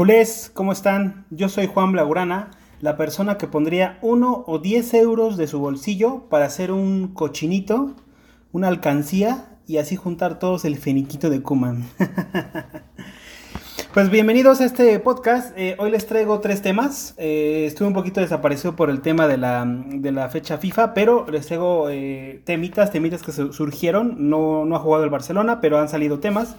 Culés, ¿cómo están? Yo soy Juan Blaugrana, la persona que pondría uno o 10 euros de su bolsillo para hacer un cochinito, una alcancía y así juntar todos el feniquito de Kuman. pues bienvenidos a este podcast. Eh, hoy les traigo tres temas. Eh, estuve un poquito desaparecido por el tema de la, de la fecha FIFA, pero les traigo eh, temitas, temitas que surgieron. No, no ha jugado el Barcelona, pero han salido temas.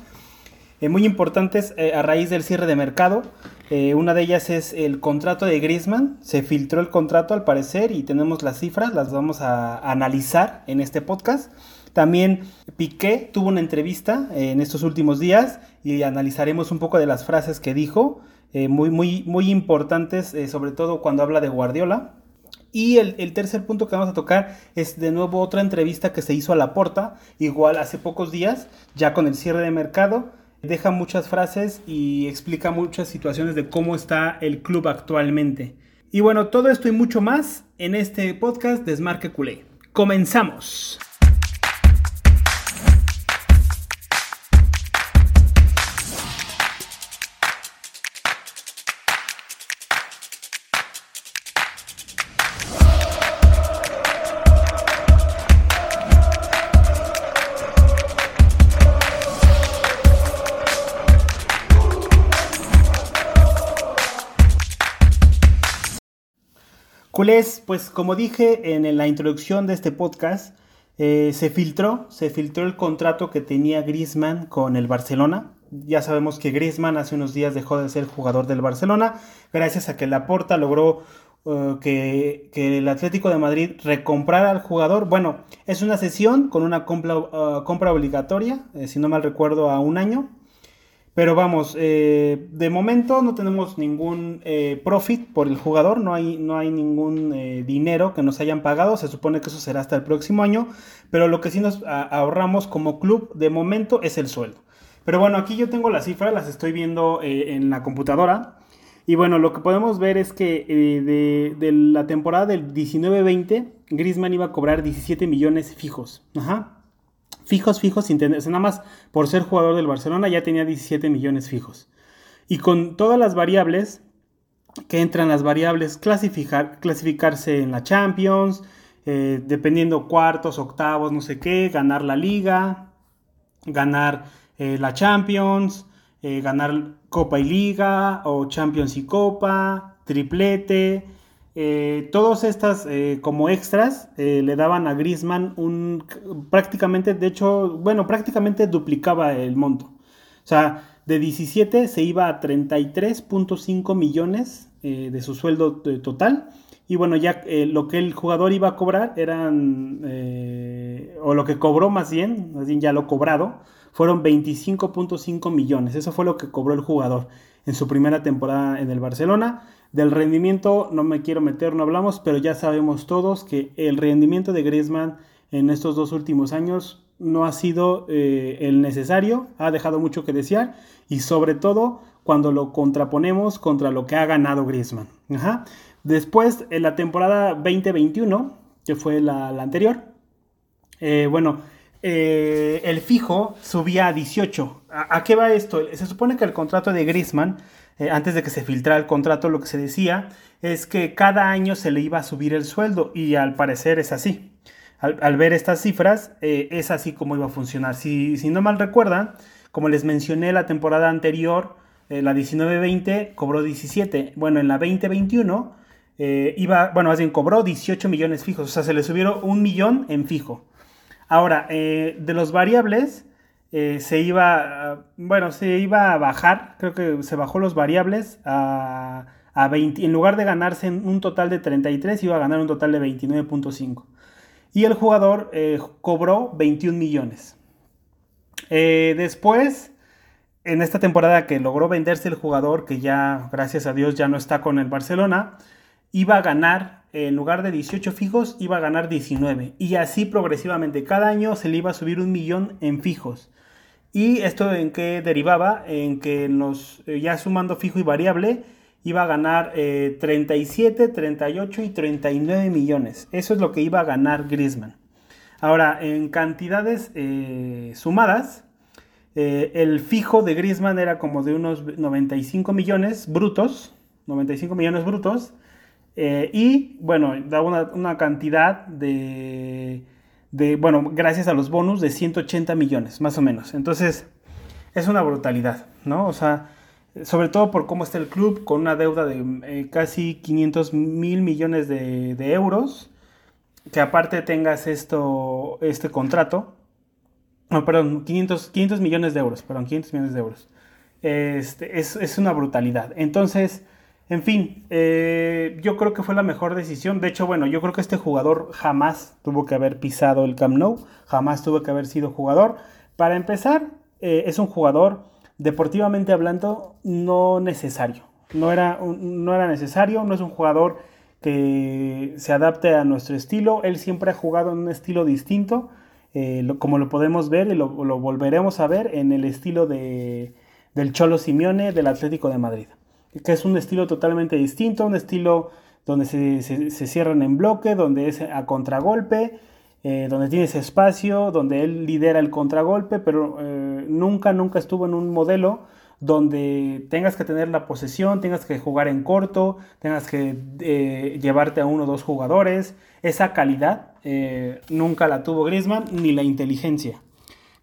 Eh, muy importantes eh, a raíz del cierre de mercado. Eh, una de ellas es el contrato de Griezmann. Se filtró el contrato al parecer y tenemos las cifras, las vamos a analizar en este podcast. También Piqué tuvo una entrevista en estos últimos días y analizaremos un poco de las frases que dijo, muy, muy, muy importantes, sobre todo cuando habla de Guardiola. Y el, el, tercer punto que vamos a tocar es de nuevo otra entrevista que se hizo a la porta, igual hace pocos días, ya con el cierre de mercado deja muchas frases y explica muchas situaciones de cómo está el club actualmente. Y bueno, todo esto y mucho más en este podcast de Desmarque Culé. ¡Comenzamos! Culés, pues como dije en la introducción de este podcast, eh, se filtró, se filtró el contrato que tenía Griezmann con el Barcelona. Ya sabemos que Griezmann hace unos días dejó de ser jugador del Barcelona, gracias a que Laporta logró uh, que, el Atlético de Madrid recomprara al jugador. Bueno, es una sesión con una compra, uh, compra obligatoria, eh, si no mal recuerdo, a un año. Pero vamos, eh, de momento no tenemos ningún eh, profit por el jugador, no hay, no hay ningún eh, dinero que nos hayan pagado, se supone que eso será hasta el próximo año, pero lo que sí nos ahorramos como club de momento es el sueldo. Pero bueno, aquí yo tengo las cifras, las estoy viendo en la computadora. Y bueno, lo que podemos ver es que de, de, la temporada del 19-20, Griezmann iba a cobrar 17 millones fijos. Ajá fijos, fijos, sin tener, nada más por ser jugador del Barcelona ya tenía 17 millones fijos. Y con todas las variables que entran las variables, clasificar, clasificarse en la Champions, eh, dependiendo cuartos, octavos, no sé qué, ganar la liga, ganar eh, la Champions, eh, ganar Copa y Liga, o Champions y Copa, triplete, eh, todas estas eh, como extras eh, le daban a Griezmann un prácticamente, de hecho, bueno, prácticamente duplicaba el monto. O sea, de 17 se iba a 33.5 millones de su sueldo total. Y bueno, ya lo que el jugador iba a cobrar eran, o lo que cobró más bien, más bien ya lo cobrado, fueron 25.5 millones. Eso fue lo que cobró el jugador en su primera temporada en el Barcelona. Del rendimiento no me quiero meter, no hablamos, pero ya sabemos todos que el rendimiento de Griezmann en estos dos últimos años no ha sido eh, el necesario, ha dejado mucho que desear y sobre todo cuando lo contraponemos contra lo que ha ganado Griezmann. Después, en la temporada 2021, que fue la, anterior, eh, bueno, eh, el fijo subía a 18. ¿A, ¿A, qué va esto? Se supone que el contrato de Griezmann eh, antes de que se filtrara el contrato, lo que se decía es que cada año se le iba a subir el sueldo y al parecer es así. Al, ver estas cifras, eh, es así como iba a funcionar. Si, no mal recuerdan, como les mencioné la temporada anterior, eh, la 19-20 cobró 17. Bueno, en la 2021 iba, bueno, más bien cobró 18 millones fijos, o sea, se le subieron un millón en fijo. Ahora, de los variables, eh, se iba, bueno, se iba a bajar, creo que se bajó los variables a, 20, en lugar de ganarse un total de 33, iba a ganar un total de 29.5. Y el jugador eh, cobró 21 millones. Eh, después, en esta temporada que logró venderse el jugador, que ya, gracias a Dios, ya no está con el Barcelona, iba a ganar, en lugar de 18 fijos, iba a ganar 19. Y así progresivamente, cada año se le iba a subir un millón en fijos. ¿Y esto en qué derivaba? En que nos, eh, ya sumando fijo y variable, iba a ganar 37, eh, 38 y 39 millones. Eso es lo que iba a ganar Griezmann. Ahora, en cantidades eh, sumadas, el fijo de Griezmann era como de unos 95 millones brutos, 95 millones brutos, y bueno, da una, cantidad de, de, bueno, gracias a los bonus de 180 millones, más o menos. Entonces, es una brutalidad, ¿no? O sea, sobre todo por cómo está el club, con una deuda de eh, casi 500 mil millones de, euros, que aparte tengas esto, este contrato, no, perdón, 500, 500 millones de euros, perdón, 500 millones de euros. Este, es, una brutalidad. Entonces, en fin, eh, yo creo que fue la mejor decisión. De hecho, bueno, yo creo que este jugador jamás tuvo que haber pisado el Camp Nou, jamás tuvo que haber sido jugador. Para empezar, eh, es un jugador deportivamente hablando, no necesario. No era, no era necesario, no es un jugador que se adapte a nuestro estilo. Él siempre ha jugado en un estilo distinto, eh, como lo podemos ver y lo, volveremos a ver en el estilo de, del Cholo Simeone del Atlético de Madrid, que es un estilo totalmente distinto, un estilo donde se, se cierran en bloque, donde es a contragolpe, eh, donde tienes espacio, donde él lidera el contragolpe, pero eh, nunca, nunca estuvo en un modelo donde tengas que tener la posesión, tengas que jugar en corto, tengas que eh, llevarte a uno o dos jugadores. Esa calidad nunca la tuvo Griezmann, ni la inteligencia.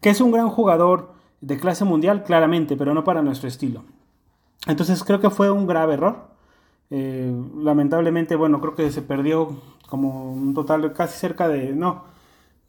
Que es un gran jugador de clase mundial, claramente, pero no para nuestro estilo. Entonces creo que fue un grave error. lamentablemente, bueno, creo que se perdió como un total casi cerca de, no,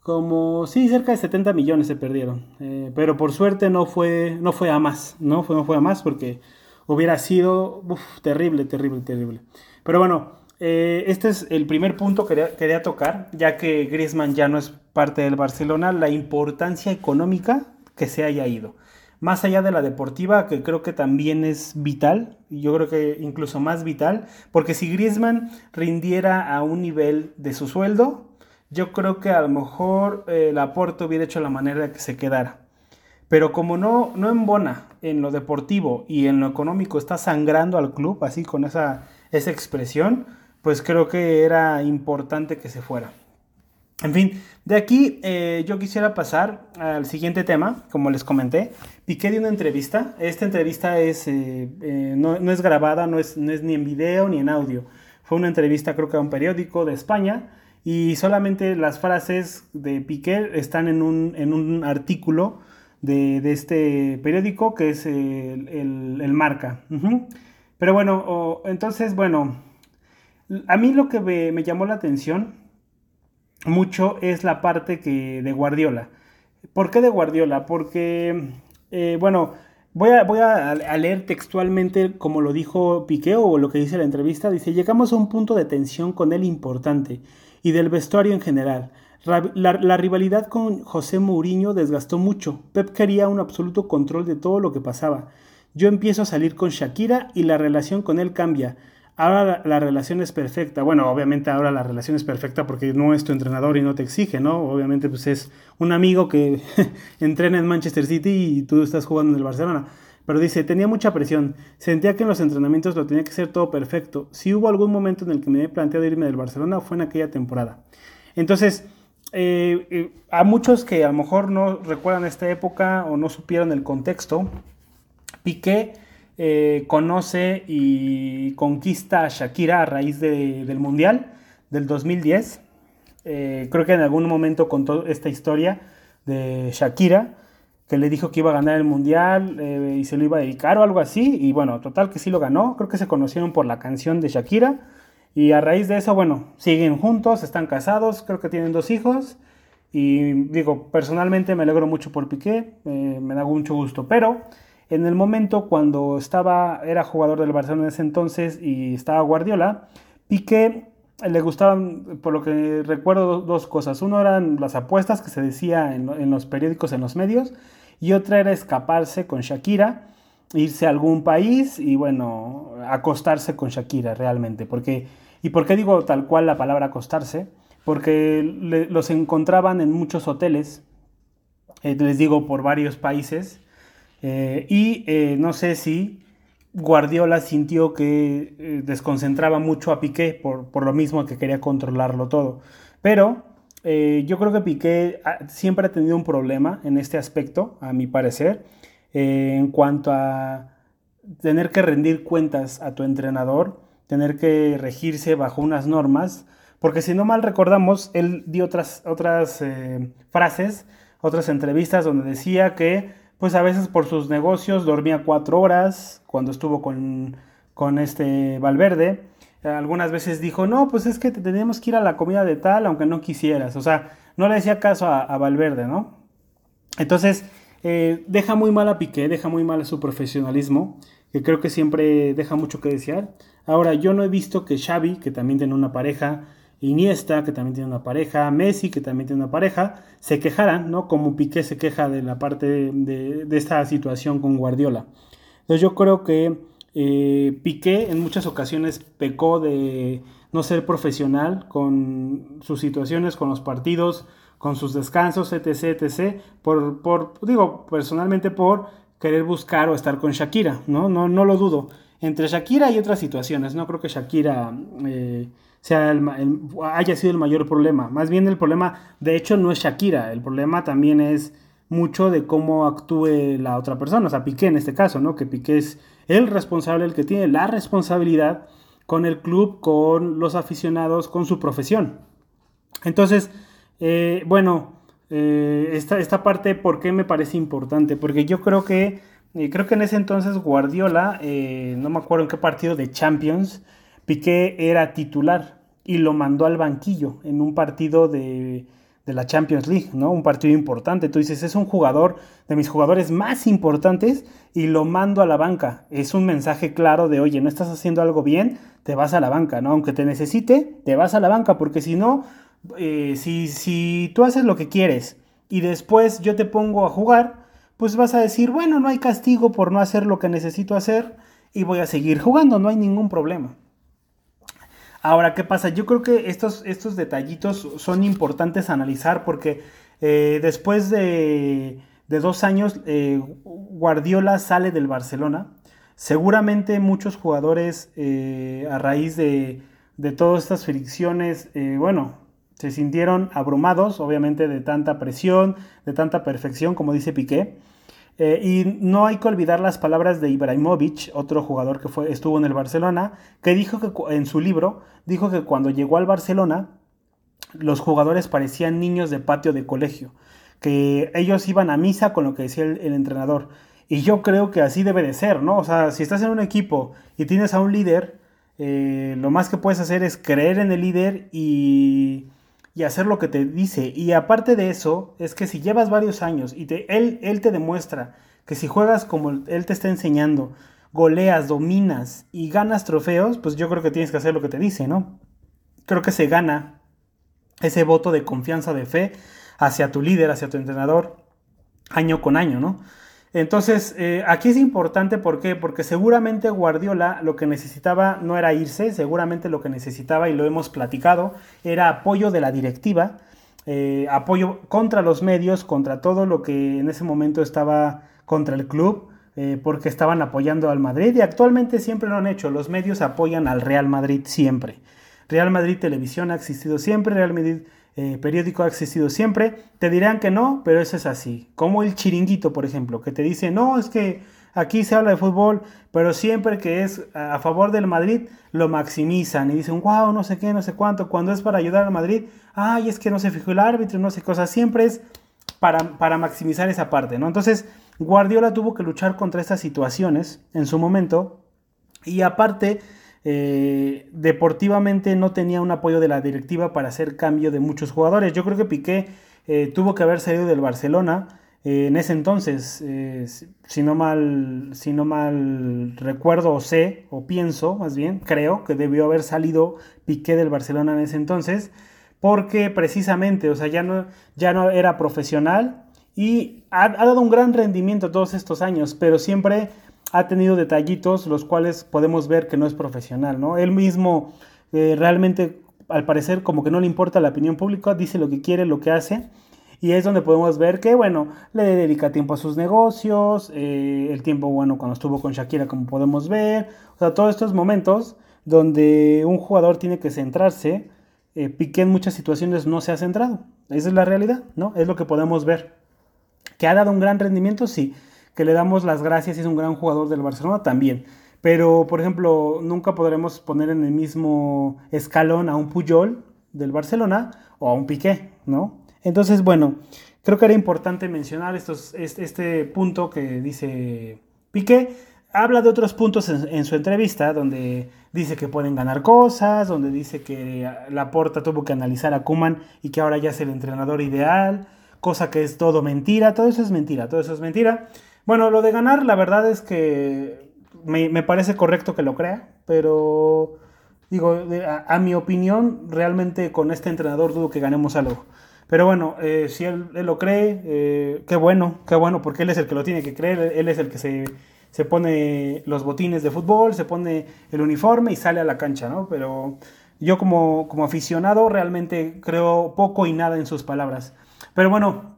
como, sí, cerca de 70 millones se perdieron. Eh, pero por suerte no fue, no fue a más, ¿no? Fue, no fue a más porque hubiera sido terrible, terrible, terrible. Pero bueno, eh, este es el primer punto que quería, quería tocar, ya que Griezmann ya no es parte del Barcelona, la importancia económica que se haya ido. Más allá de la deportiva, que creo que también es vital, yo creo que incluso más vital, porque si Griezmann rindiera a un nivel de su sueldo, yo creo que a lo mejor eh, Laporte hubiera hecho la manera de que se quedara. Pero como no, no embona en lo deportivo y en lo económico, está sangrando al club, así con esa, esa expresión, pues creo que era importante que se fuera. En fin, de aquí eh, yo quisiera pasar al siguiente tema, como les comenté. Piqué de una entrevista. Esta entrevista es, eh, no, no, es grabada, no es, ni en video ni en audio. Fue una entrevista creo que a un periódico de España y solamente las frases de Piqué están en un, artículo de, este periódico que es el, Marca. Pero bueno, entonces, bueno, a mí lo que me, llamó la atención mucho es la parte que de Guardiola. ¿Por qué de Guardiola? Porque, eh, bueno, voy, a, voy a, leer textualmente como lo dijo Piqué o lo que dice la entrevista. Dice, llegamos a un punto de tensión con él importante y del vestuario en general. La, rivalidad con José Mourinho desgastó mucho. Pep quería un absoluto control de todo lo que pasaba. Yo empiezo a salir con Shakira y la relación con él cambia. Ahora la, relación es perfecta. Bueno, obviamente ahora la relación es perfecta porque no es tu entrenador y no te exige, ¿no? Obviamente pues es un amigo que entrena en Manchester City y tú estás jugando en el Barcelona. Pero dice, tenía mucha presión, sentía que en los entrenamientos lo tenía que ser todo perfecto. Si hubo algún momento en el que me he planteado irme del Barcelona fue en aquella temporada. Entonces, eh, eh, a muchos que a lo mejor no recuerdan esta época o no supieron el contexto, Piqué eh, conoce y conquista a Shakira a raíz del Mundial del 2010. creo que en algún momento contó esta historia de Shakira que le dijo que iba a ganar el mundial eh, y se lo iba a dedicar o algo así. Y bueno, total que sí lo ganó. Creo que se conocieron por la canción de Shakira. Y a raíz de eso, bueno, siguen juntos, están casados, creo que tienen dos hijos. Y digo, personalmente me alegro mucho por Piqué, eh, me da mucho gusto. Pero en el momento cuando estaba, era jugador del Barcelona en ese entonces y estaba Guardiola, Piqué le gustaban, por lo que recuerdo, dos cosas. Uno eran las apuestas que se decía en, los periódicos, en los medios y otra era escaparse con Shakira, irse a algún país y bueno, acostarse con Shakira realmente. Porque, ¿Y por qué digo tal cual la palabra acostarse? Porque los encontraban en muchos hoteles, eh, les digo por varios países, eh, y eh, no sé si Guardiola sintió que desconcentraba mucho a Piqué por, por lo mismo que quería controlarlo todo. Pero eh, yo creo que Piqué siempre ha tenido un problema en este aspecto, a mi parecer, eh, en cuanto a tener que rendir cuentas a tu entrenador, tener que regirse bajo unas normas, porque si no mal recordamos, él dio otras, otras eh, frases, otras entrevistas donde decía que pues a veces por sus negocios dormía cuatro horas cuando estuvo con, con este Valverde, algunas veces dijo, no, pues es que tenemos que ir a la comida de tal, aunque no quisieras. O sea, no le decía caso a, Valverde, ¿no? Entonces, eh, deja muy mal a Piqué, deja muy mal a su profesionalismo, que creo que siempre deja mucho que desear. Ahora, yo no he visto que Xavi, que también tiene una pareja, Iniesta, que también tiene una pareja, Messi, que también tiene una pareja, se quejaran, ¿no? Como Piqué se queja de la parte de, esta situación con Guardiola. Entonces yo creo que eh, Piqué en muchas ocasiones pecó de no ser profesional con sus situaciones, con los partidos, con sus descansos, etc, etc, por, por digo, personalmente por querer buscar o estar con Shakira, ¿no? No, no lo dudo. Entre Shakira y otras situaciones, no creo que Shakira eh, sea haya sido el mayor problema. Más bien el problema, de hecho, no es Shakira, el problema también es mucho de cómo actúe la otra persona, o sea, Piqué en este caso, ¿no? Que Piqué es el responsable, el que tiene la responsabilidad con el club, con los aficionados, con su profesión. Entonces, eh, bueno, eh, esta, parte, ¿por qué me parece importante? Porque yo creo que, eh, creo que en ese entonces Guardiola, no me acuerdo en qué partido de Champions, Piqué era titular y lo mandó al banquillo en un partido de, la Champions League, ¿no? Un partido importante. Tú dices, es un jugador de mis jugadores más importantes y lo mando a la banca. Es un mensaje claro de, oye, no estás haciendo algo bien, te vas a la banca, ¿no? Aunque te necesite, te vas a la banca, porque si no, eh, si, si tú haces lo que quieres y después yo te pongo a jugar, pues vas a decir, bueno, no hay castigo por no hacer lo que necesito hacer y voy a seguir jugando, no hay ningún problema. Ahora, ¿qué pasa? Yo creo que estos, estos detallitos son importantes analizar porque eh, después de, dos años eh, Guardiola sale del Barcelona. Seguramente muchos jugadores eh, a raíz de, de, todas estas fricciones, bueno, se sintieron abrumados, obviamente, de tanta presión, de tanta perfección, como dice Piqué. Eh, y no hay que olvidar las palabras de Ibrahimovic, otro jugador que fue, estuvo en el Barcelona, que dijo que en su libro, dijo que cuando llegó al Barcelona, los jugadores parecían niños de patio de colegio, que ellos iban a misa con lo que decía el, entrenador. Y yo creo que así debe de ser, ¿no? O sea, si estás en un equipo y tienes a un líder, eh, lo más que puedes hacer es creer en el líder y y hacer lo que te dice. Y aparte de eso, es que si llevas varios años y te, él, él te demuestra que si juegas como él te está enseñando, goleas, dominas y ganas trofeos, pues yo creo que tienes que hacer lo que te dice, ¿no? Creo que se gana ese voto de confianza, de fe hacia tu líder, hacia tu entrenador, año con año, ¿no? Entonces, eh, aquí es importante, ¿por qué? Porque seguramente Guardiola lo que necesitaba no era irse, seguramente lo que necesitaba, y lo hemos platicado, era apoyo de la directiva, eh, apoyo contra los medios, contra todo lo que en ese momento estaba contra el club, eh, porque estaban apoyando al Madrid y actualmente siempre lo han hecho, los medios apoyan al Real Madrid siempre. Real Madrid Televisión ha existido siempre, Real Madrid eh, periódico ha existido siempre. Te dirán que no, pero eso es así. Como el chiringuito, por ejemplo, que te dice, no, es que aquí se habla de fútbol, pero siempre que es a favor del Madrid, lo maximizan y dicen, wow, no sé qué, no sé cuánto. Cuando es para ayudar al Madrid, ay, es que no se fijó el árbitro, no sé cosas. Siempre es para, para maximizar esa parte, ¿no? Entonces, Guardiola tuvo que luchar contra estas situaciones en su momento y aparte eh, deportivamente no tenía un apoyo de la directiva para hacer cambio de muchos jugadores. Yo creo que Piqué eh, tuvo que haber salido del Barcelona eh, en ese entonces, si, no mal, si no mal recuerdo o sé, o pienso más bien, creo que debió haber salido Piqué del Barcelona en ese entonces, porque precisamente, o sea, ya no, ya no era profesional y ha, ha dado un gran rendimiento todos estos años, pero siempre ha tenido detallitos los cuales podemos ver que no es profesional, ¿no? Él mismo eh, realmente, al parecer, como que no le importa la opinión pública, dice lo que quiere, lo que hace, y es donde podemos ver que, bueno, le dedica tiempo a sus negocios, eh, el tiempo, bueno, cuando estuvo con Shakira, como podemos ver, o sea, todos estos momentos donde un jugador tiene que centrarse eh, Piqué en muchas situaciones no se ha centrado. Esa es la realidad, ¿no? Es lo que podemos ver. ¿Que ha dado un gran rendimiento? Sí. Que le damos las gracias y es un gran jugador del Barcelona también. Pero, por ejemplo, nunca podremos poner en el mismo escalón a un Puyol del Barcelona o a un Piqué, ¿no? Entonces, bueno, creo que era importante mencionar estos, este, punto que dice Piqué. Habla de otros puntos en, su entrevista donde dice que pueden ganar cosas, donde dice que Laporta tuvo que analizar a Kuman y que ahora ya es el entrenador ideal, cosa que es todo mentira, todo eso es mentira, todo eso es mentira. Bueno, lo de ganar, la verdad es que me, parece correcto que lo crea, pero digo, a, mi opinión, realmente con este entrenador dudo que ganemos algo. Pero bueno, eh, si él, lo cree, eh, qué bueno, qué bueno, porque él es el que lo tiene que creer, él es el que se, se, pone los botines de fútbol, se pone el uniforme y sale a la cancha, ¿no? Pero yo como, como aficionado realmente creo poco y nada en sus palabras. Pero bueno,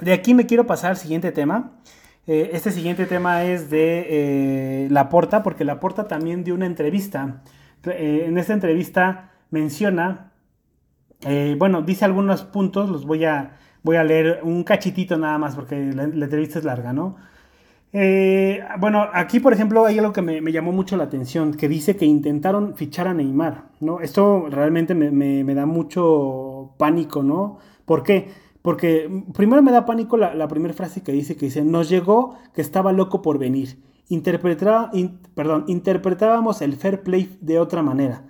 de aquí me quiero pasar al siguiente tema. Eh, este siguiente tema es de Laporta, porque Laporta también dio una entrevista. en esta entrevista menciona eh, bueno, dice algunos puntos, los voy a, voy a leer un cachitito nada más porque la, entrevista es larga, ¿no? Eh, bueno, aquí por ejemplo hay algo que me, llamó mucho la atención, que dice que intentaron fichar a Neymar, ¿no? Esto realmente me, da mucho pánico, ¿no? ¿Por qué? Porque primero me da pánico la, primera frase que dice, que dice, nos llegó que estaba loco por venir. Perdón, interpretábamos el fair play de otra manera.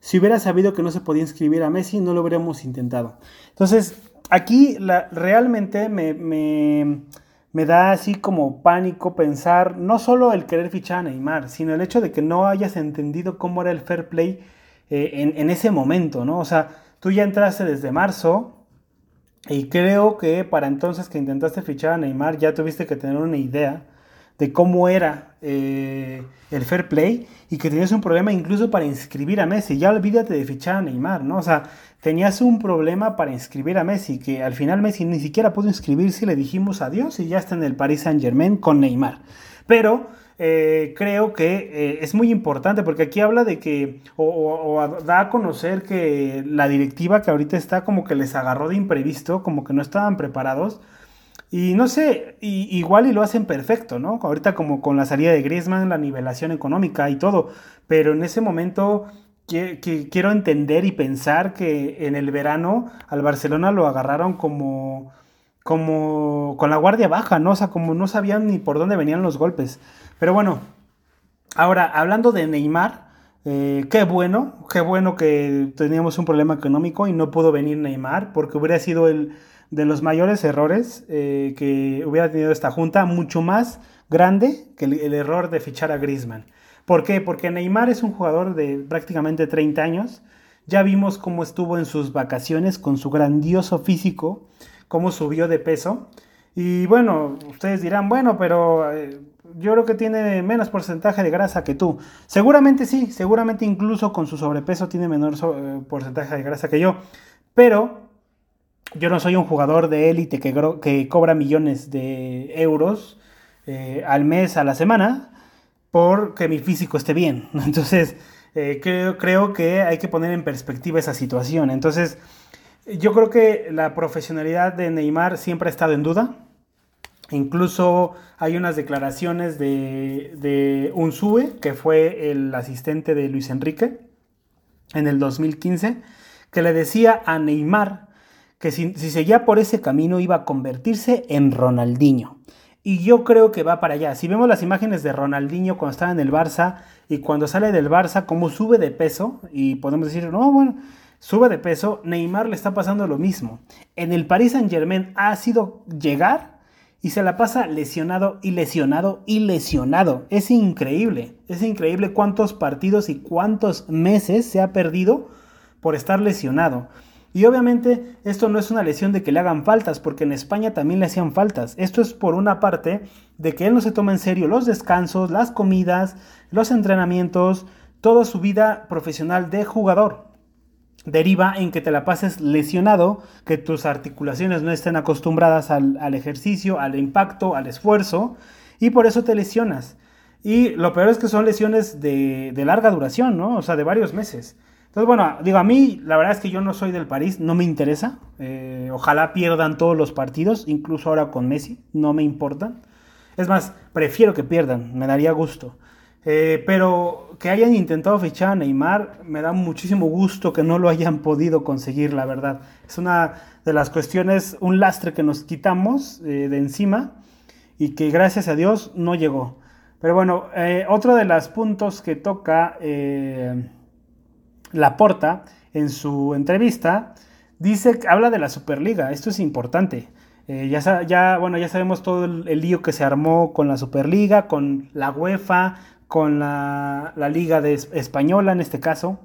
Si hubiera sabido que no se podía inscribir a Messi, no lo hubiéramos intentado. Entonces, aquí realmente me, da así como pánico pensar no solo el querer fichar a Neymar, sino el hecho de que no hayas entendido cómo era el fair play eh, en, en, ese momento, ¿no? O sea, tú ya entraste desde marzo y creo que para entonces que intentaste fichar a Neymar ya tuviste que tener una idea de cómo era eh, el fair play y que tenías un problema incluso para inscribir a Messi. Ya olvídate de fichar a Neymar, ¿no? O sea, tenías un problema para inscribir a Messi, que al final Messi ni siquiera pudo inscribirse le dijimos adiós y ya está en el Paris Saint Germain con Neymar. Pero eh, creo que eh, es muy importante porque aquí habla de que, o, da a conocer que la directiva que ahorita está como que les agarró de imprevisto, como que no estaban preparados y no sé, igual y lo hacen perfecto, ¿no? Ahorita como con la salida de Griezmann, la nivelación económica y todo, pero en ese momento que, quiero entender y pensar que en el verano al Barcelona lo agarraron como, como con la guardia baja, ¿no? O sea, como no sabían ni por dónde venían los golpes. Pero bueno, ahora, hablando de Neymar, eh, qué bueno, qué bueno que teníamos un problema económico y no pudo venir Neymar, porque hubiera sido el de los mayores errores eh, que hubiera tenido esta junta, mucho más grande que el, error de fichar a Griezmann. ¿Por qué? Porque Neymar es un jugador de prácticamente 30 años. Ya vimos cómo estuvo en sus vacaciones con su grandioso físico, cómo subió de peso. Y bueno, ustedes dirán, bueno, pero eh, yo creo que tiene menos porcentaje de grasa que tú. Seguramente sí, seguramente incluso con su sobrepeso tiene menor eh, porcentaje de grasa que yo. Pero yo no soy un jugador de élite que, cobra millones de euros eh, al mes, a la semana, porque mi físico esté bien. Entonces, creo, creo que hay que poner en perspectiva esa situación. Entonces, yo creo que la profesionalidad de Neymar siempre ha estado en duda. Incluso hay unas declaraciones de, de Unsue, que fue el asistente de Luis Enrique en el 2015, que le decía a Neymar que si, seguía por ese camino iba a convertirse en Ronaldinho. Y yo creo que va para allá. Si vemos las imágenes de Ronaldinho cuando estaba en el Barça y cuando sale del Barça, cómo sube de peso, y podemos decir, no, bueno, sube de peso, Neymar le está pasando lo mismo. En el Paris Saint Germain ha sido llegar y se la pasa lesionado y lesionado y lesionado. Es increíble, es increíble cuántos partidos y cuántos meses se ha perdido por estar lesionado. Y obviamente esto no es una lesión de que le hagan faltas, porque en España también le hacían faltas. Esto es por una parte de que él no se toma en serio los descansos, las comidas, los entrenamientos, toda su vida profesional de jugador. Deriva en que te la pases lesionado, que tus articulaciones no estén acostumbradas al, ejercicio, al impacto, al esfuerzo, y por eso te lesionas. Y lo peor es que son lesiones de, larga duración, ¿no? O sea, de varios meses. Entonces, bueno, digo, a mí la verdad es que yo no soy del París, no me interesa. Eh, ojalá pierdan todos los partidos, incluso ahora con Messi, no me importan. Es más, prefiero que pierdan, me daría gusto. Eh, pero que hayan intentado fichar a Neymar, me da muchísimo gusto que no lo hayan podido conseguir, la verdad. Es una de las cuestiones, un lastre que nos quitamos eh, de encima y que gracias a Dios no llegó. Pero bueno, otro de los puntos que toca Laporta, en su entrevista, dice, habla de la Superliga. Esto es importante. Eh, ya, ya, bueno, ya sabemos todo el, lío que se armó con la Superliga, con la UEFA, con la, Liga de Española en este caso.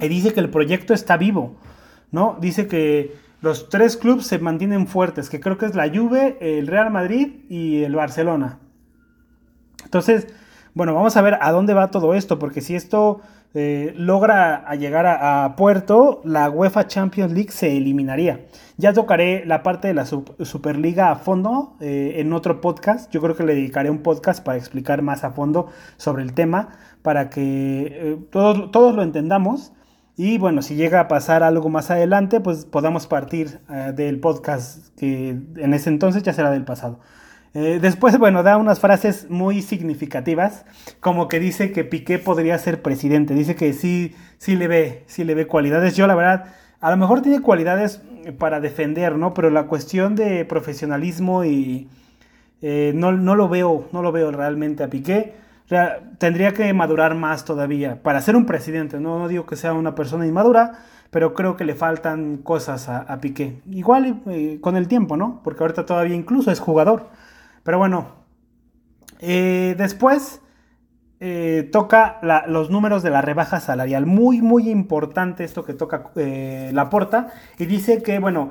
Y dice que el proyecto está vivo, ¿no? Dice que los tres clubes se mantienen fuertes, que creo que es la Juve, el Real Madrid y el Barcelona. Entonces, bueno, vamos a ver a dónde va todo esto, porque si esto eh, logra llegar a, puerto, la UEFA Champions League se eliminaría. Ya tocaré la parte de la Superliga a fondo eh, en otro podcast. Yo creo que le dedicaré un podcast para explicar más a fondo sobre el tema, para que eh, todos, todos lo entendamos. Y bueno, si llega a pasar algo más adelante, pues podamos partir del podcast que en ese entonces ya será del pasado. Eh, después, bueno, da unas frases muy significativas, como que dice que Piqué podría ser presidente, dice que sí, sí le ve, sí le ve cualidades. Yo la verdad, a lo mejor tiene cualidades para defender, ¿no? Pero la cuestión de profesionalismo y eh, no, lo veo, no lo veo realmente a Piqué. tendría que madurar más todavía para ser un presidente. No, no digo que sea una persona inmadura, pero creo que le faltan cosas a, Piqué. Igual eh, con el tiempo, ¿no? Porque ahorita todavía incluso es jugador. Pero bueno, eh, después eh, toca los números de la rebaja salarial. Muy, muy importante esto que toca eh, la porta. Y dice que, bueno,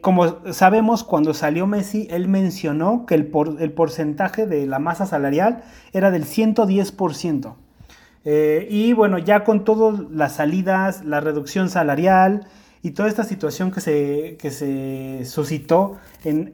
como sabemos, cuando salió Messi, él mencionó que el, porcentaje de la masa salarial era del 110%. y bueno, ya con todas las salidas, la reducción salarial y toda esta situación que se, que se suscitó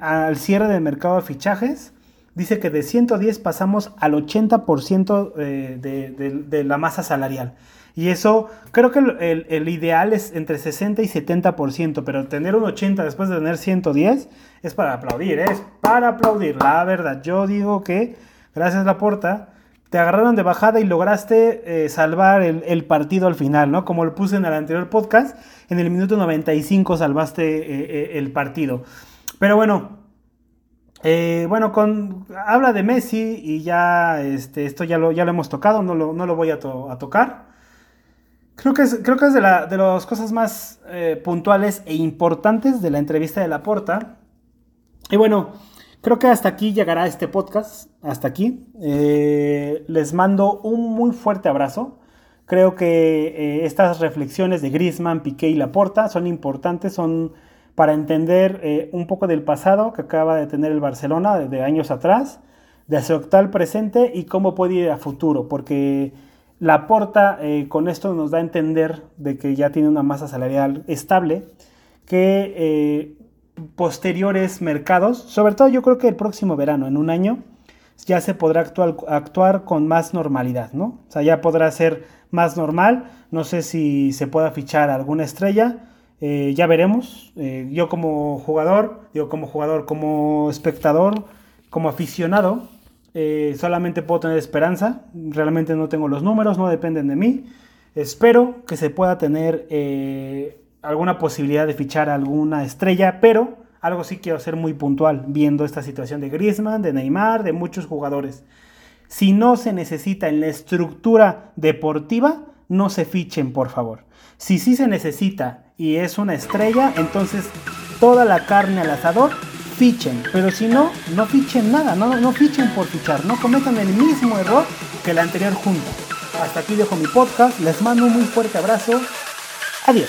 al cierre del mercado de fichajes, dice que de 110 pasamos al 80% eh, de, la masa salarial. Y eso, creo que el, ideal es entre 60 y 70%, pero tener un 80 después de tener 110 es para aplaudir, ¿eh? es para aplaudir, la verdad. Yo digo que, gracias a la porta, te agarraron de bajada y lograste eh, salvar el, partido al final, ¿no? Como lo puse en el anterior podcast, en el minuto 95 salvaste el partido. Pero bueno, eh, bueno, habla de Messi y ya este, esto ya lo, hemos tocado, no lo, no lo voy a, tocar. Creo que es, creo que es de, la, las cosas más eh, puntuales e importantes de la entrevista de Laporta. Y bueno, creo que hasta aquí llegará este podcast, hasta aquí. Eh, les mando un muy fuerte abrazo. Creo que estas reflexiones de Griezmann, Piqué y Laporta son importantes, son para entender eh, un poco del pasado que acaba de tener el Barcelona de años atrás, de su actual presente y cómo puede ir a futuro, porque la porta eh, con esto nos da a entender de que ya tiene una masa salarial estable, que eh, posteriores mercados, sobre todo yo creo que el próximo verano, en un año, ya se podrá actuar, actuar con más normalidad, ¿no? O sea, ya podrá ser más normal, no sé si se pueda fichar alguna estrella, eh, ya veremos. Eh, yo como jugador, digo como jugador, como espectador, como aficionado, eh, solamente puedo tener esperanza. Realmente no tengo los números, no dependen de mí. Espero que se pueda tener alguna posibilidad de fichar alguna estrella, pero algo sí quiero ser muy puntual, viendo esta situación de Griezmann, de Neymar, de muchos jugadores. Si no se necesita en la estructura deportiva, no se fichen, por favor. Si sí se necesita y es una estrella, entonces toda la carne al asador, fichen. Pero si no, no fichen nada, no, no fichen por fichar, no cometan el mismo error que la anterior junta. Hasta aquí dejo mi podcast, les mando un muy fuerte abrazo. Adiós.